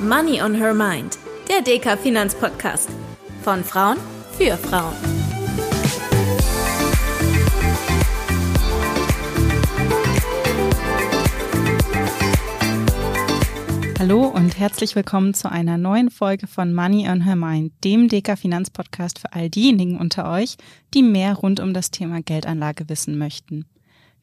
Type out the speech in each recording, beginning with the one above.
Money on Her Mind, der DK Finanzpodcast. Von Frauen für Frauen. Hallo und herzlich willkommen zu einer neuen Folge von Money on Her Mind, dem DK Finanzpodcast für all diejenigen unter euch, die mehr rund um das Thema Geldanlage wissen möchten.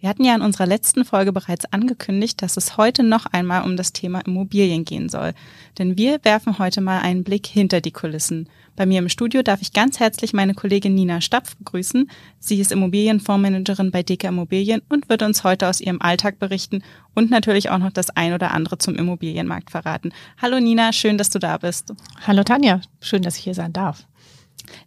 Wir hatten ja in unserer letzten Folge bereits angekündigt, dass es heute noch einmal um das Thema Immobilien gehen soll. Denn wir werfen heute mal einen Blick hinter die Kulissen. Bei mir im Studio darf ich ganz herzlich meine Kollegin Nina Stapf begrüßen. Sie ist Immobilienfondsmanagerin bei DK Immobilien und wird uns heute aus ihrem Alltag berichten und natürlich auch noch das ein oder andere zum Immobilienmarkt verraten. Hallo Nina, schön, dass du da bist. Hallo Tanja, schön, dass ich hier sein darf.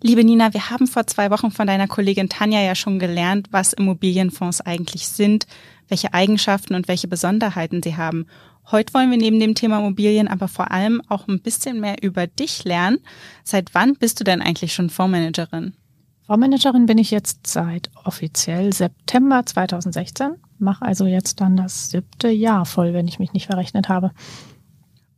Liebe Nina, wir haben vor zwei Wochen von deiner Kollegin Tanja ja schon gelernt, was Immobilienfonds eigentlich sind, welche Eigenschaften und welche Besonderheiten sie haben. Heute wollen wir neben dem Thema Immobilien aber vor allem auch ein bisschen mehr über dich lernen. Seit wann bist du denn eigentlich schon Fondsmanagerin? Fondsmanagerin bin ich jetzt seit offiziell September 2016, mache also jetzt dann das siebte Jahr voll, wenn ich mich nicht verrechnet habe.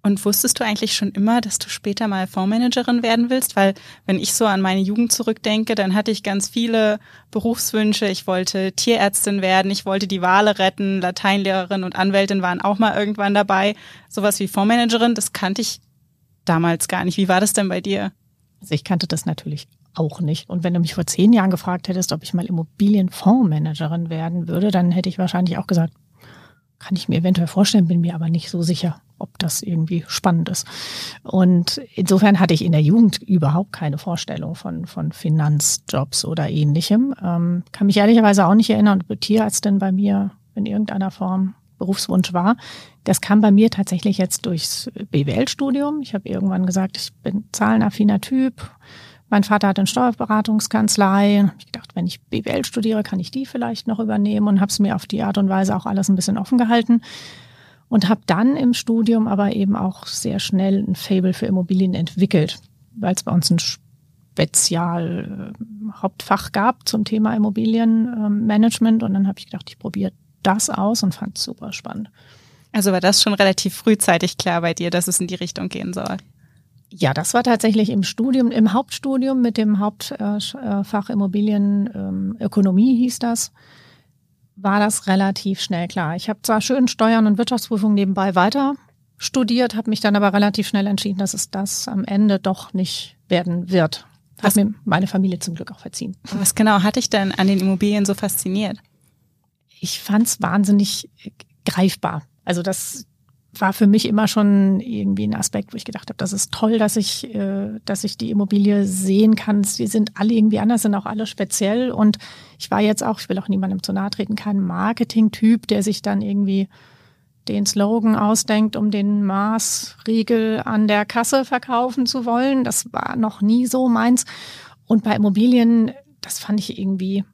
Und wusstest du eigentlich schon immer, dass du später mal Fondsmanagerin werden willst? Weil wenn ich so an meine Jugend zurückdenke, dann hatte ich ganz viele Berufswünsche. Ich wollte Tierärztin werden, ich wollte die Wale retten, Lateinlehrerin und Anwältin waren auch mal irgendwann dabei. Sowas wie Fondsmanagerin, das kannte ich damals gar nicht. Wie war das denn bei dir? Also ich kannte das natürlich auch nicht. Und wenn du mich vor zehn Jahren gefragt hättest, ob ich mal Immobilienfondsmanagerin werden würde, dann hätte ich wahrscheinlich auch gesagt, kann ich mir eventuell vorstellen, bin mir aber nicht so sicher ob das irgendwie spannend ist. Und insofern hatte ich in der Jugend überhaupt keine Vorstellung von, von Finanzjobs oder ähnlichem. Ähm, kann mich ehrlicherweise auch nicht erinnern, ob Tierärztin bei mir in irgendeiner Form Berufswunsch war. Das kam bei mir tatsächlich jetzt durchs BWL-Studium. Ich habe irgendwann gesagt, ich bin zahlenaffiner Typ. Mein Vater hat eine Steuerberatungskanzlei. Ich gedacht, wenn ich BWL studiere, kann ich die vielleicht noch übernehmen und habe es mir auf die Art und Weise auch alles ein bisschen offen gehalten und habe dann im Studium aber eben auch sehr schnell ein Fable für Immobilien entwickelt, weil es bei uns ein Spezial äh, Hauptfach gab zum Thema Immobilienmanagement und dann habe ich gedacht, ich probiere das aus und fand es super spannend. Also war das schon relativ frühzeitig klar bei dir, dass es in die Richtung gehen soll? Ja, das war tatsächlich im Studium, im Hauptstudium mit dem Hauptfach Immobilienökonomie hieß das war das relativ schnell klar. Ich habe zwar schön Steuern und Wirtschaftsprüfung nebenbei weiter studiert, habe mich dann aber relativ schnell entschieden, dass es das am Ende doch nicht werden wird. Hat mir meine Familie zum Glück auch verziehen. Was genau hatte ich denn an den Immobilien so fasziniert? Ich fand es wahnsinnig greifbar. Also das war für mich immer schon irgendwie ein Aspekt, wo ich gedacht habe, das ist toll, dass ich, äh, dass ich die Immobilie sehen kann. Sie sind alle irgendwie anders, sind auch alle speziell. Und ich war jetzt auch, ich will auch niemandem zu nahe treten, kein Marketing-Typ, der sich dann irgendwie den Slogan ausdenkt, um den Maßriegel an der Kasse verkaufen zu wollen. Das war noch nie so meins. Und bei Immobilien, das fand ich irgendwie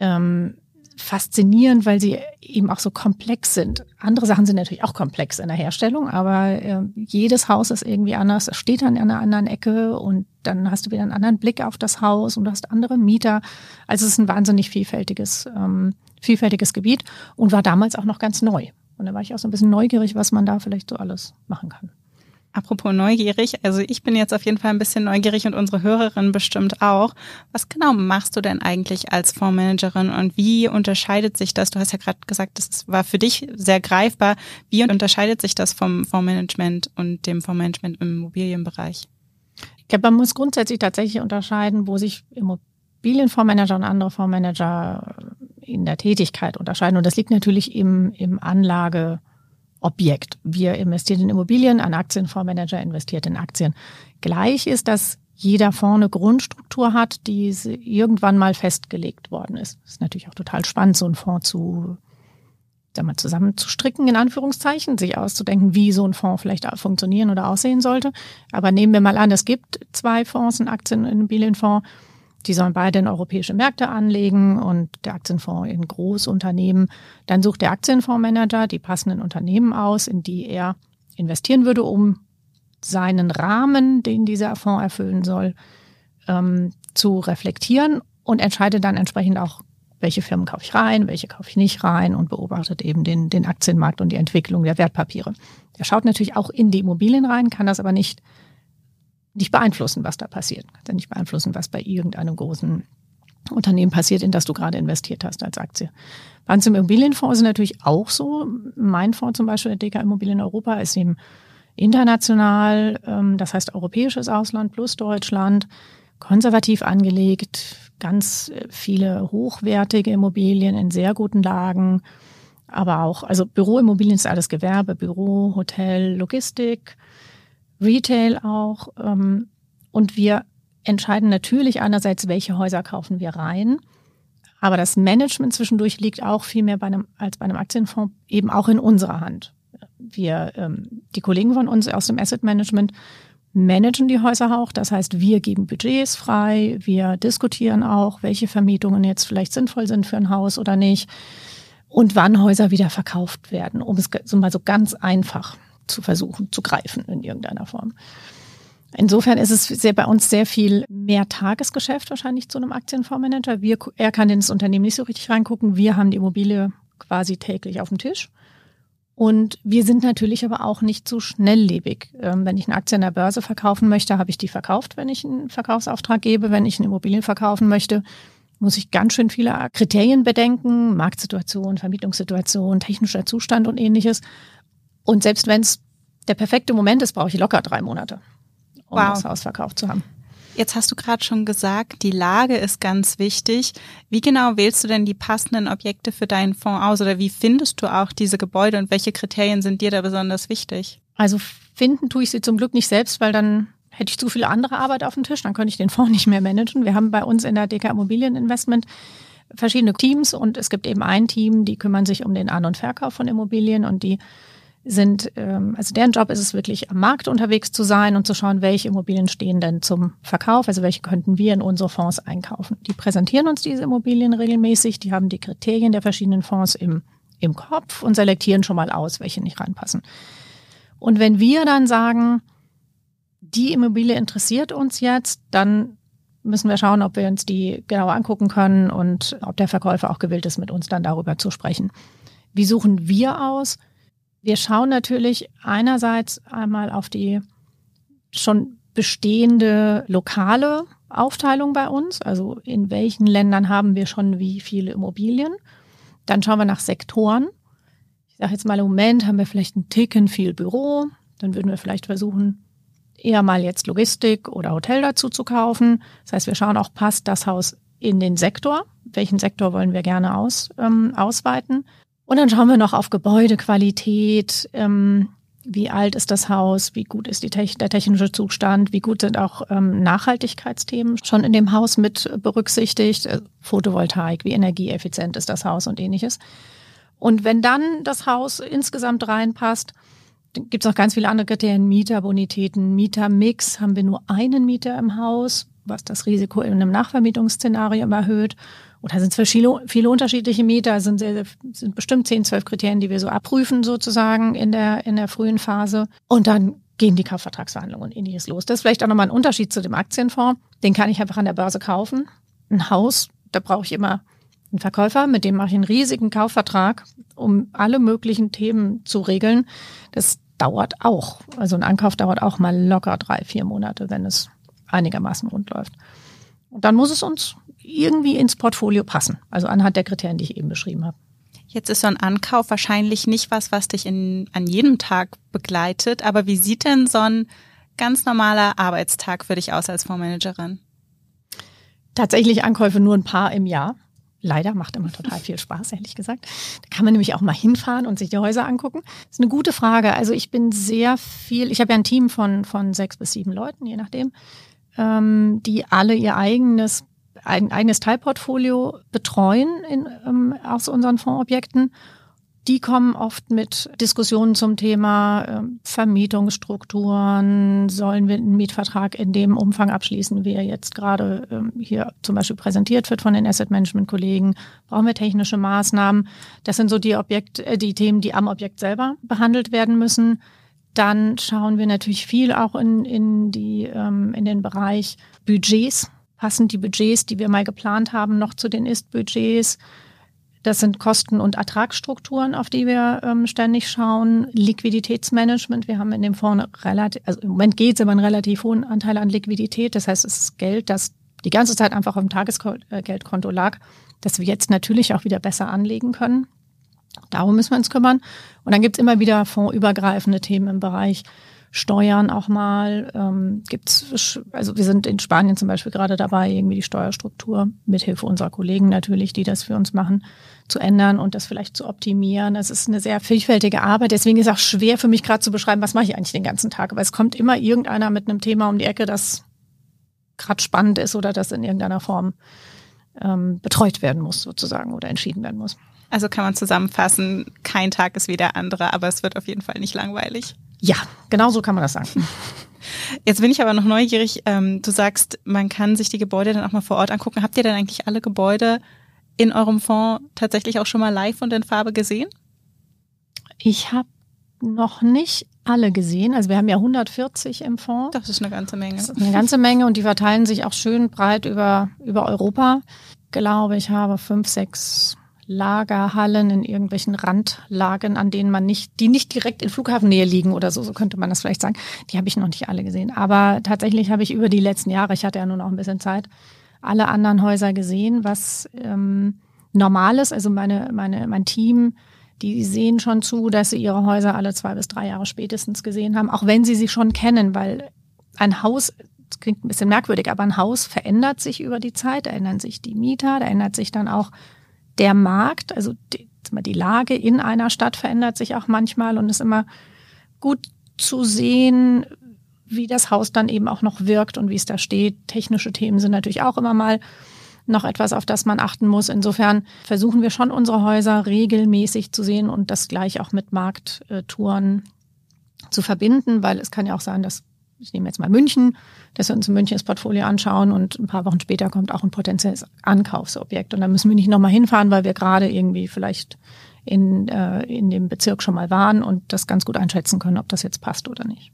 ähm, faszinierend, weil sie eben auch so komplex sind. Andere Sachen sind natürlich auch komplex in der Herstellung, aber äh, jedes Haus ist irgendwie anders. Es steht dann an einer anderen Ecke und dann hast du wieder einen anderen Blick auf das Haus und du hast andere Mieter. Also es ist ein wahnsinnig vielfältiges, ähm, vielfältiges Gebiet und war damals auch noch ganz neu. Und da war ich auch so ein bisschen neugierig, was man da vielleicht so alles machen kann. Apropos neugierig, also ich bin jetzt auf jeden Fall ein bisschen neugierig und unsere Hörerin bestimmt auch. Was genau machst du denn eigentlich als Fondsmanagerin und wie unterscheidet sich das? Du hast ja gerade gesagt, das war für dich sehr greifbar. Wie unterscheidet sich das vom Fondsmanagement und dem Fondsmanagement im Immobilienbereich? Ich glaube, man muss grundsätzlich tatsächlich unterscheiden, wo sich Immobilienfondsmanager und andere Fondsmanager in der Tätigkeit unterscheiden. Und das liegt natürlich im, im Anlage Objekt. Wir investieren in Immobilien, ein Aktienfondsmanager investiert in Aktien. Gleich ist, dass jeder Fonds eine Grundstruktur hat, die irgendwann mal festgelegt worden ist. Das ist natürlich auch total spannend, so einen Fonds zu sag mal, zusammenzustricken, in Anführungszeichen, sich auszudenken, wie so ein Fonds vielleicht funktionieren oder aussehen sollte. Aber nehmen wir mal an, es gibt zwei Fonds, einen Aktien- und Immobilienfonds die sollen beide in europäische Märkte anlegen und der Aktienfonds in Großunternehmen. Dann sucht der Aktienfondsmanager die passenden Unternehmen aus, in die er investieren würde, um seinen Rahmen, den dieser Fonds erfüllen soll, ähm, zu reflektieren und entscheidet dann entsprechend auch, welche Firmen kaufe ich rein, welche kaufe ich nicht rein und beobachtet eben den, den Aktienmarkt und die Entwicklung der Wertpapiere. Er schaut natürlich auch in die Immobilien rein, kann das aber nicht, nicht beeinflussen, was da passiert. Kann nicht beeinflussen, was bei irgendeinem großen Unternehmen passiert, in das du gerade investiert hast als Aktie. Bei uns im Immobilienfonds ist natürlich auch so. Mein Fonds zum Beispiel, der DK Immobilien Europa, ist eben international, ähm, das heißt europäisches Ausland plus Deutschland, konservativ angelegt, ganz äh, viele hochwertige Immobilien in sehr guten Lagen, aber auch, also Büroimmobilien ist alles Gewerbe, Büro, Hotel, Logistik, Retail auch. Ähm, und wir entscheiden natürlich einerseits, welche Häuser kaufen wir rein. Aber das Management zwischendurch liegt auch viel mehr bei einem, als bei einem Aktienfonds eben auch in unserer Hand. Wir, ähm, die Kollegen von uns aus dem Asset Management managen die Häuser auch. Das heißt, wir geben Budgets frei, wir diskutieren auch, welche Vermietungen jetzt vielleicht sinnvoll sind für ein Haus oder nicht und wann Häuser wieder verkauft werden, um es so mal so ganz einfach zu versuchen zu greifen in irgendeiner Form. Insofern ist es sehr, bei uns sehr viel mehr Tagesgeschäft wahrscheinlich zu einem Aktienfondsmanager. Wir, er kann ins Unternehmen nicht so richtig reingucken. Wir haben die Immobilie quasi täglich auf dem Tisch. Und wir sind natürlich aber auch nicht so schnelllebig. Ähm, wenn ich eine Aktie an der Börse verkaufen möchte, habe ich die verkauft, wenn ich einen Verkaufsauftrag gebe. Wenn ich eine Immobilie verkaufen möchte, muss ich ganz schön viele Kriterien bedenken, Marktsituation, Vermietungssituation, technischer Zustand und ähnliches. Und selbst wenn es der perfekte Moment ist, brauche ich locker drei Monate, um wow. das Haus verkauft zu haben. Jetzt hast du gerade schon gesagt, die Lage ist ganz wichtig. Wie genau wählst du denn die passenden Objekte für deinen Fonds aus oder wie findest du auch diese Gebäude und welche Kriterien sind dir da besonders wichtig? Also finden tue ich sie zum Glück nicht selbst, weil dann hätte ich zu viele andere Arbeit auf dem Tisch, dann könnte ich den Fonds nicht mehr managen. Wir haben bei uns in der DK Immobilieninvestment verschiedene Teams und es gibt eben ein Team, die kümmern sich um den An- und Verkauf von Immobilien und die sind, ähm, also deren Job ist es wirklich am Markt unterwegs zu sein und zu schauen, welche Immobilien stehen denn zum Verkauf, also welche könnten wir in unsere Fonds einkaufen. Die präsentieren uns diese Immobilien regelmäßig, die haben die Kriterien der verschiedenen Fonds im, im Kopf und selektieren schon mal aus, welche nicht reinpassen. Und wenn wir dann sagen, die Immobilie interessiert uns jetzt, dann müssen wir schauen, ob wir uns die genau angucken können und ob der Verkäufer auch gewillt ist, mit uns dann darüber zu sprechen. Wie suchen wir aus? Wir schauen natürlich einerseits einmal auf die schon bestehende lokale Aufteilung bei uns, also in welchen Ländern haben wir schon wie viele Immobilien. Dann schauen wir nach Sektoren. Ich sage jetzt mal, im Moment haben wir vielleicht einen Ticken viel Büro. Dann würden wir vielleicht versuchen, eher mal jetzt Logistik oder Hotel dazu zu kaufen. Das heißt, wir schauen auch, passt das Haus in den Sektor? Welchen Sektor wollen wir gerne aus, ähm, ausweiten? Und dann schauen wir noch auf Gebäudequalität, ähm, wie alt ist das Haus, wie gut ist die Te der technische Zustand, wie gut sind auch ähm, Nachhaltigkeitsthemen schon in dem Haus mit berücksichtigt, äh, Photovoltaik, wie energieeffizient ist das Haus und ähnliches. Und wenn dann das Haus insgesamt reinpasst, gibt es noch ganz viele andere Kriterien, Mieterbonitäten, Mietermix, haben wir nur einen Mieter im Haus, was das Risiko in einem Nachvermietungsszenario erhöht. Oder sind es viele, viele unterschiedliche Mieter, sind, sind bestimmt 10, 12 Kriterien, die wir so abprüfen sozusagen in der, in der frühen Phase. Und dann gehen die Kaufvertragsverhandlungen und ähnliches los. Das ist vielleicht auch nochmal ein Unterschied zu dem Aktienfonds. Den kann ich einfach an der Börse kaufen. Ein Haus, da brauche ich immer einen Verkäufer, mit dem mache ich einen riesigen Kaufvertrag, um alle möglichen Themen zu regeln. Das dauert auch. Also ein Ankauf dauert auch mal locker drei, vier Monate, wenn es einigermaßen rund läuft. Und dann muss es uns irgendwie ins Portfolio passen. Also anhand der Kriterien, die ich eben beschrieben habe. Jetzt ist so ein Ankauf wahrscheinlich nicht was, was dich in, an jedem Tag begleitet. Aber wie sieht denn so ein ganz normaler Arbeitstag für dich aus als Fondsmanagerin? Tatsächlich Ankäufe nur ein paar im Jahr. Leider macht immer total viel Spaß, ehrlich gesagt. Da kann man nämlich auch mal hinfahren und sich die Häuser angucken. Das ist eine gute Frage. Also ich bin sehr viel, ich habe ja ein Team von, von sechs bis sieben Leuten, je nachdem, ähm, die alle ihr eigenes ein eigenes Teilportfolio betreuen in, ähm, aus unseren Fondsobjekten. Die kommen oft mit Diskussionen zum Thema äh, Vermietungsstrukturen. Sollen wir einen Mietvertrag in dem Umfang abschließen, wie er jetzt gerade ähm, hier zum Beispiel präsentiert wird von den Asset Management Kollegen? Brauchen wir technische Maßnahmen? Das sind so die Objekt, äh, die Themen, die am Objekt selber behandelt werden müssen. Dann schauen wir natürlich viel auch in, in die, ähm, in den Bereich Budgets Passen die Budgets, die wir mal geplant haben, noch zu den Ist-Budgets? Das sind Kosten- und Ertragsstrukturen, auf die wir ähm, ständig schauen. Liquiditätsmanagement. Wir haben in dem Fonds relativ, also im Moment geht es aber einen relativ hohen Anteil an Liquidität. Das heißt, es ist Geld, das die ganze Zeit einfach auf dem Tagesgeldkonto lag, das wir jetzt natürlich auch wieder besser anlegen können. Darum müssen wir uns kümmern. Und dann gibt es immer wieder fondsübergreifende Themen im Bereich Steuern auch mal. Ähm, gibt's, also wir sind in Spanien zum Beispiel gerade dabei, irgendwie die Steuerstruktur mithilfe unserer Kollegen natürlich, die das für uns machen, zu ändern und das vielleicht zu optimieren. Das ist eine sehr vielfältige Arbeit. Deswegen ist es auch schwer für mich gerade zu beschreiben, was mache ich eigentlich den ganzen Tag. Weil es kommt immer irgendeiner mit einem Thema um die Ecke, das gerade spannend ist oder das in irgendeiner Form ähm, betreut werden muss sozusagen oder entschieden werden muss. Also kann man zusammenfassen, kein Tag ist wie der andere, aber es wird auf jeden Fall nicht langweilig. Ja, genau so kann man das sagen. Jetzt bin ich aber noch neugierig. Ähm, du sagst, man kann sich die Gebäude dann auch mal vor Ort angucken. Habt ihr denn eigentlich alle Gebäude in eurem Fonds tatsächlich auch schon mal live und in Farbe gesehen? Ich habe noch nicht alle gesehen. Also wir haben ja 140 im Fonds. Das ist eine ganze Menge. Das ist eine ganze Menge und die verteilen sich auch schön breit über, über Europa. Ich glaube, ich habe fünf, sechs Lagerhallen in irgendwelchen Randlagen, an denen man nicht, die nicht direkt in Flughafennähe liegen oder so, so könnte man das vielleicht sagen. Die habe ich noch nicht alle gesehen. Aber tatsächlich habe ich über die letzten Jahre, ich hatte ja nur noch ein bisschen Zeit, alle anderen Häuser gesehen, was ähm, normal ist. Also meine, meine, mein Team, die sehen schon zu, dass sie ihre Häuser alle zwei bis drei Jahre spätestens gesehen haben, auch wenn sie sie schon kennen, weil ein Haus, das klingt ein bisschen merkwürdig, aber ein Haus verändert sich über die Zeit, da ändern sich die Mieter, da ändert sich dann auch der Markt, also die, die Lage in einer Stadt verändert sich auch manchmal und ist immer gut zu sehen, wie das Haus dann eben auch noch wirkt und wie es da steht. Technische Themen sind natürlich auch immer mal noch etwas, auf das man achten muss. Insofern versuchen wir schon unsere Häuser regelmäßig zu sehen und das gleich auch mit Markttouren zu verbinden, weil es kann ja auch sein, dass ich nehme jetzt mal München, dass wir uns in München das Portfolio anschauen und ein paar Wochen später kommt auch ein potenzielles Ankaufsobjekt. Und dann müssen wir nicht nochmal hinfahren, weil wir gerade irgendwie vielleicht in, äh, in dem Bezirk schon mal waren und das ganz gut einschätzen können, ob das jetzt passt oder nicht.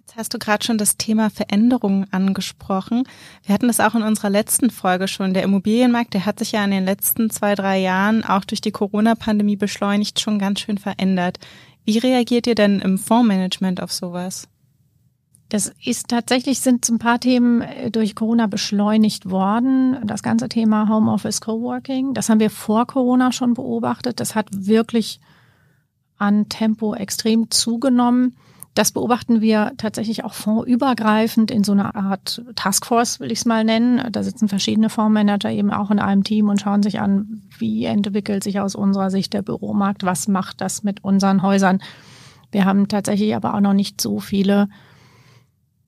Jetzt hast du gerade schon das Thema Veränderungen angesprochen. Wir hatten das auch in unserer letzten Folge schon. Der Immobilienmarkt, der hat sich ja in den letzten zwei, drei Jahren auch durch die Corona-Pandemie beschleunigt schon ganz schön verändert. Wie reagiert ihr denn im Fondsmanagement auf sowas? Das ist tatsächlich, sind ein paar Themen äh, durch Corona beschleunigt worden. Das ganze Thema Homeoffice Coworking, das haben wir vor Corona schon beobachtet. Das hat wirklich an Tempo extrem zugenommen. Das beobachten wir tatsächlich auch fondübergreifend in so einer Art Taskforce, will ich es mal nennen. Da sitzen verschiedene Fondsmanager eben auch in einem Team und schauen sich an, wie entwickelt sich aus unserer Sicht der Büromarkt, was macht das mit unseren Häusern. Wir haben tatsächlich aber auch noch nicht so viele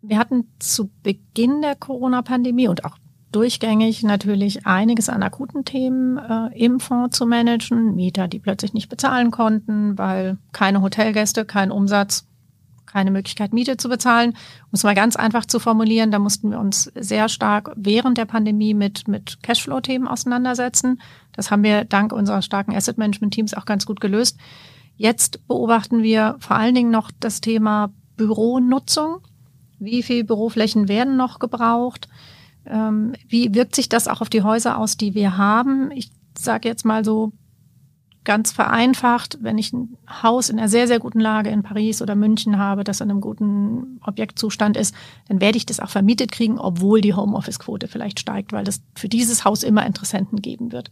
wir hatten zu Beginn der Corona-Pandemie und auch durchgängig natürlich einiges an akuten Themen äh, im Fonds zu managen. Mieter, die plötzlich nicht bezahlen konnten, weil keine Hotelgäste, kein Umsatz, keine Möglichkeit, Miete zu bezahlen. Um es mal ganz einfach zu formulieren, da mussten wir uns sehr stark während der Pandemie mit, mit Cashflow-Themen auseinandersetzen. Das haben wir dank unserer starken Asset-Management-Teams auch ganz gut gelöst. Jetzt beobachten wir vor allen Dingen noch das Thema Büronutzung. Wie viel Büroflächen werden noch gebraucht? Ähm, wie wirkt sich das auch auf die Häuser aus, die wir haben? Ich sage jetzt mal so ganz vereinfacht, wenn ich ein Haus in einer sehr, sehr guten Lage in Paris oder München habe, das in einem guten Objektzustand ist, dann werde ich das auch vermietet kriegen, obwohl die Homeoffice-Quote vielleicht steigt, weil das für dieses Haus immer Interessenten geben wird.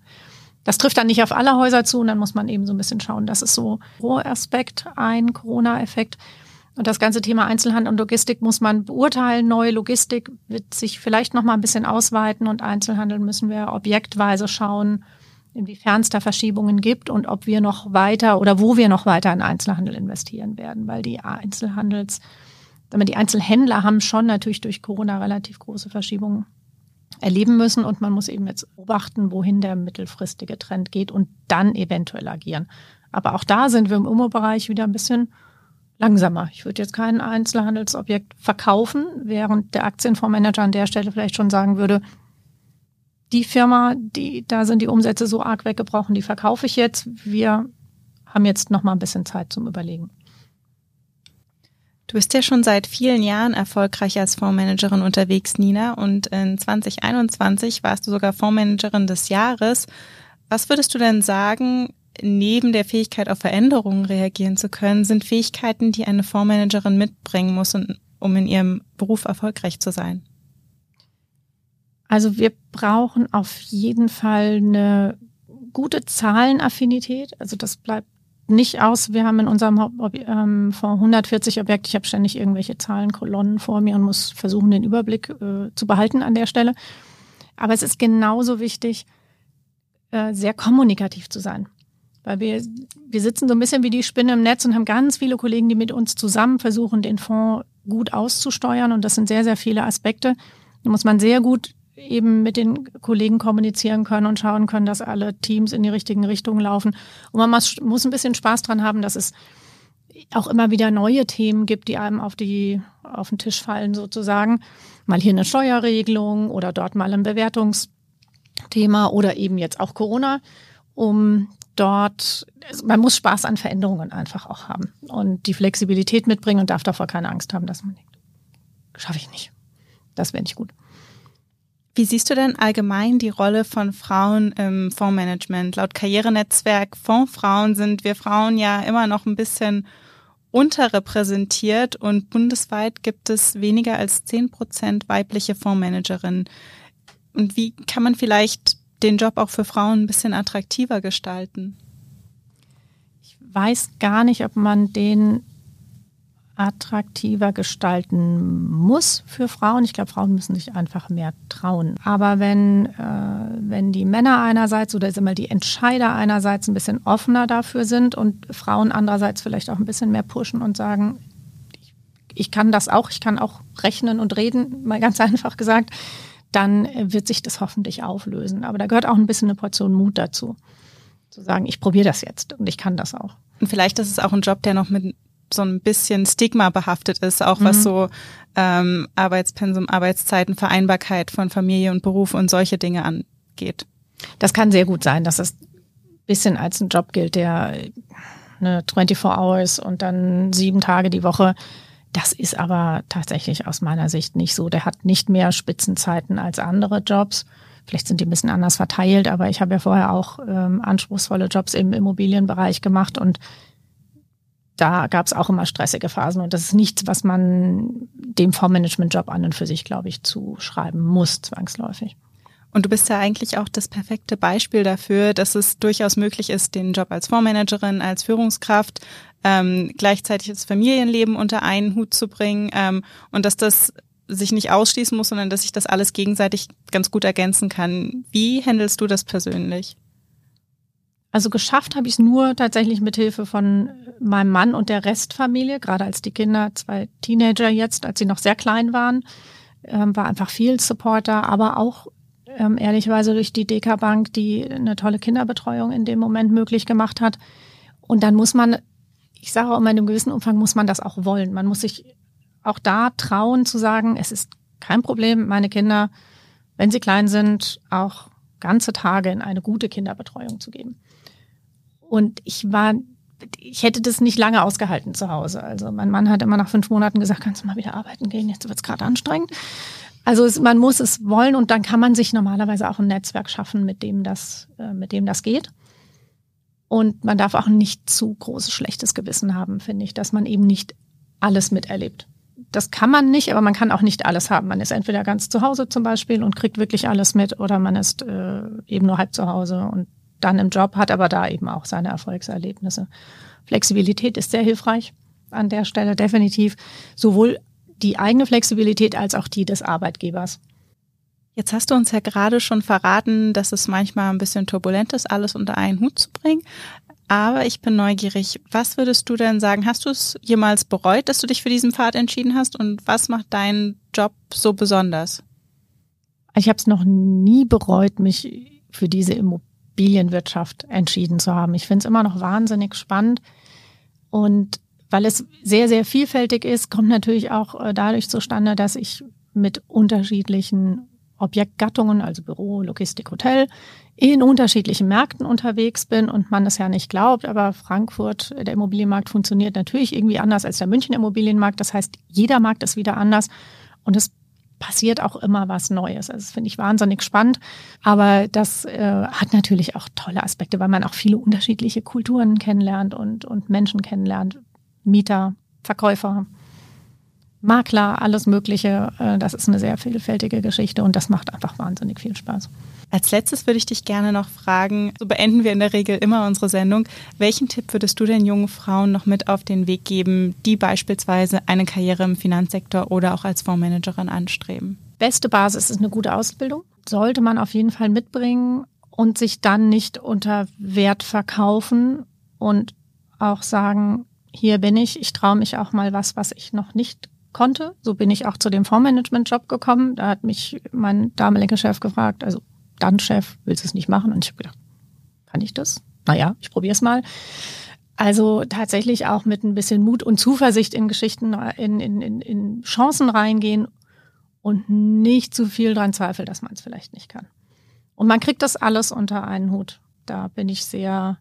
Das trifft dann nicht auf alle Häuser zu und dann muss man eben so ein bisschen schauen. Das ist so Rohaspekt, ein Corona-Effekt. Und das ganze Thema Einzelhandel und Logistik muss man beurteilen. Neue Logistik wird sich vielleicht noch mal ein bisschen ausweiten und Einzelhandel müssen wir objektweise schauen, inwiefern es da Verschiebungen gibt und ob wir noch weiter oder wo wir noch weiter in Einzelhandel investieren werden, weil die Einzelhandels, die Einzelhändler haben schon natürlich durch Corona relativ große Verschiebungen erleben müssen und man muss eben jetzt beobachten, wohin der mittelfristige Trend geht und dann eventuell agieren. Aber auch da sind wir im Immo-Bereich wieder ein bisschen langsamer. Ich würde jetzt kein Einzelhandelsobjekt verkaufen, während der Aktienfondsmanager an der Stelle vielleicht schon sagen würde, die Firma, die, da sind die Umsätze so arg weggebrochen, die verkaufe ich jetzt. Wir haben jetzt noch mal ein bisschen Zeit zum Überlegen. Du bist ja schon seit vielen Jahren erfolgreich als Fondsmanagerin unterwegs, Nina, und in 2021 warst du sogar Fondsmanagerin des Jahres. Was würdest du denn sagen, neben der Fähigkeit auf Veränderungen reagieren zu können, sind Fähigkeiten, die eine Fondsmanagerin mitbringen muss, um in ihrem Beruf erfolgreich zu sein? Also wir brauchen auf jeden Fall eine gute Zahlenaffinität. Also das bleibt nicht aus. Wir haben in unserem Haupt ähm, vor 140 Objekte, ich habe ständig irgendwelche Zahlenkolonnen vor mir und muss versuchen, den Überblick äh, zu behalten an der Stelle. Aber es ist genauso wichtig, äh, sehr kommunikativ zu sein. Weil wir, wir sitzen so ein bisschen wie die Spinne im Netz und haben ganz viele Kollegen, die mit uns zusammen versuchen, den Fonds gut auszusteuern. Und das sind sehr, sehr viele Aspekte. Da muss man sehr gut eben mit den Kollegen kommunizieren können und schauen können, dass alle Teams in die richtigen Richtungen laufen. Und man muss, ein bisschen Spaß dran haben, dass es auch immer wieder neue Themen gibt, die einem auf die auf den Tisch fallen sozusagen. Mal hier eine Steuerregelung oder dort mal ein Bewertungsthema oder eben jetzt auch Corona, um dort, man muss Spaß an Veränderungen einfach auch haben und die Flexibilität mitbringen und darf davor keine Angst haben, dass man denkt, schaffe ich nicht. Das wäre nicht gut. Wie siehst du denn allgemein die Rolle von Frauen im Fondsmanagement? Laut Karrierenetzwerk Fondsfrauen sind wir Frauen ja immer noch ein bisschen unterrepräsentiert und bundesweit gibt es weniger als zehn Prozent weibliche Fondsmanagerinnen. Und wie kann man vielleicht den Job auch für Frauen ein bisschen attraktiver gestalten? Ich weiß gar nicht, ob man den attraktiver gestalten muss für Frauen. Ich glaube, Frauen müssen sich einfach mehr trauen. Aber wenn, äh, wenn die Männer einerseits oder ist immer die Entscheider einerseits ein bisschen offener dafür sind und Frauen andererseits vielleicht auch ein bisschen mehr pushen und sagen, ich, ich kann das auch, ich kann auch rechnen und reden, mal ganz einfach gesagt, dann wird sich das hoffentlich auflösen. Aber da gehört auch ein bisschen eine Portion Mut dazu. Zu sagen, ich probiere das jetzt und ich kann das auch. Und vielleicht ist es auch ein Job, der noch mit so ein bisschen Stigma behaftet ist, auch was mhm. so ähm, Arbeitspensum, Arbeitszeiten, Vereinbarkeit von Familie und Beruf und solche Dinge angeht. Das kann sehr gut sein, dass es bisschen als ein Job gilt, der ne, 24 Hours und dann sieben Tage die Woche. Das ist aber tatsächlich aus meiner Sicht nicht so. Der hat nicht mehr Spitzenzeiten als andere Jobs. Vielleicht sind die ein bisschen anders verteilt, aber ich habe ja vorher auch ähm, anspruchsvolle Jobs im Immobilienbereich gemacht und da gab es auch immer stressige Phasen und das ist nichts, was man dem Fondsmanagement-Job an und für sich, glaube ich, zuschreiben muss, zwangsläufig. Und du bist ja eigentlich auch das perfekte Beispiel dafür, dass es durchaus möglich ist, den Job als Fondsmanagerin, als Führungskraft, ähm, gleichzeitig das Familienleben unter einen Hut zu bringen ähm, und dass das sich nicht ausschließen muss, sondern dass sich das alles gegenseitig ganz gut ergänzen kann. Wie handelst du das persönlich? Also geschafft habe ich es nur tatsächlich mit Hilfe von meinem Mann und der Restfamilie, gerade als die Kinder, zwei Teenager jetzt, als sie noch sehr klein waren, ähm, war einfach viel Supporter, aber auch ähm, ehrlicherweise durch die DK Bank, die eine tolle Kinderbetreuung in dem Moment möglich gemacht hat. Und dann muss man, ich sage auch immer, in einem gewissen Umfang muss man das auch wollen. Man muss sich auch da trauen zu sagen, es ist kein Problem, meine Kinder, wenn sie klein sind, auch ganze Tage in eine gute Kinderbetreuung zu geben. Und ich war, ich hätte das nicht lange ausgehalten zu Hause. Also mein Mann hat immer nach fünf Monaten gesagt, kannst du mal wieder arbeiten gehen, jetzt wird's gerade anstrengend. Also es, man muss es wollen und dann kann man sich normalerweise auch ein Netzwerk schaffen, mit dem das, äh, mit dem das geht. Und man darf auch nicht zu großes schlechtes Gewissen haben, finde ich, dass man eben nicht alles miterlebt. Das kann man nicht, aber man kann auch nicht alles haben. Man ist entweder ganz zu Hause zum Beispiel und kriegt wirklich alles mit oder man ist äh, eben nur halb zu Hause und dann im Job, hat aber da eben auch seine Erfolgserlebnisse. Flexibilität ist sehr hilfreich an der Stelle, definitiv. Sowohl die eigene Flexibilität als auch die des Arbeitgebers. Jetzt hast du uns ja gerade schon verraten, dass es manchmal ein bisschen turbulent ist, alles unter einen Hut zu bringen. Aber ich bin neugierig. Was würdest du denn sagen? Hast du es jemals bereut, dass du dich für diesen Pfad entschieden hast? Und was macht deinen Job so besonders? Ich habe es noch nie bereut, mich für diese Immobilienwirtschaft entschieden zu haben. Ich finde es immer noch wahnsinnig spannend. Und weil es sehr, sehr vielfältig ist, kommt natürlich auch äh, dadurch zustande, dass ich mit unterschiedlichen Objektgattungen, also Büro, Logistik, Hotel, in unterschiedlichen Märkten unterwegs bin und man es ja nicht glaubt, aber Frankfurt, der Immobilienmarkt funktioniert natürlich irgendwie anders als der München Immobilienmarkt. Das heißt, jeder Markt ist wieder anders und es passiert auch immer was Neues. Also das finde ich wahnsinnig spannend. Aber das äh, hat natürlich auch tolle Aspekte, weil man auch viele unterschiedliche Kulturen kennenlernt und, und Menschen kennenlernt. Mieter, Verkäufer, Makler, alles Mögliche. Äh, das ist eine sehr vielfältige Geschichte und das macht einfach wahnsinnig viel Spaß. Als letztes würde ich dich gerne noch fragen, so beenden wir in der Regel immer unsere Sendung. Welchen Tipp würdest du den jungen Frauen noch mit auf den Weg geben, die beispielsweise eine Karriere im Finanzsektor oder auch als Fondsmanagerin anstreben? Beste Basis ist eine gute Ausbildung. Sollte man auf jeden Fall mitbringen und sich dann nicht unter Wert verkaufen und auch sagen, hier bin ich, ich traue mich auch mal was, was ich noch nicht konnte. So bin ich auch zu dem Fondsmanagement-Job gekommen. Da hat mich mein damaliger Chef gefragt, also dann Chef, willst du es nicht machen? Und ich habe gedacht, kann ich das? Naja, ich probiere es mal. Also tatsächlich auch mit ein bisschen Mut und Zuversicht in Geschichten, in, in, in, in Chancen reingehen und nicht zu viel dran zweifeln, dass man es vielleicht nicht kann. Und man kriegt das alles unter einen Hut. Da bin ich sehr,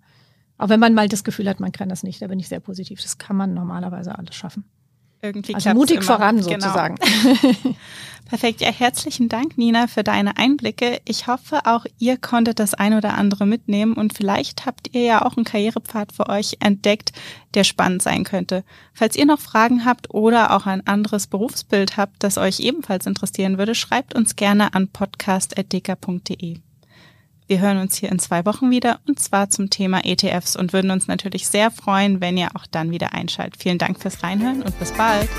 auch wenn man mal das Gefühl hat, man kann das nicht, da bin ich sehr positiv. Das kann man normalerweise alles schaffen. Irgendwie also mutig immer. voran genau. sozusagen. Genau. Perfekt. Ja, herzlichen Dank, Nina, für deine Einblicke. Ich hoffe, auch ihr konntet das ein oder andere mitnehmen und vielleicht habt ihr ja auch einen Karrierepfad für euch entdeckt, der spannend sein könnte. Falls ihr noch Fragen habt oder auch ein anderes Berufsbild habt, das euch ebenfalls interessieren würde, schreibt uns gerne an podcast.deka.de. Wir hören uns hier in zwei Wochen wieder und zwar zum Thema ETFs und würden uns natürlich sehr freuen, wenn ihr auch dann wieder einschaltet. Vielen Dank fürs Reinhören und bis bald.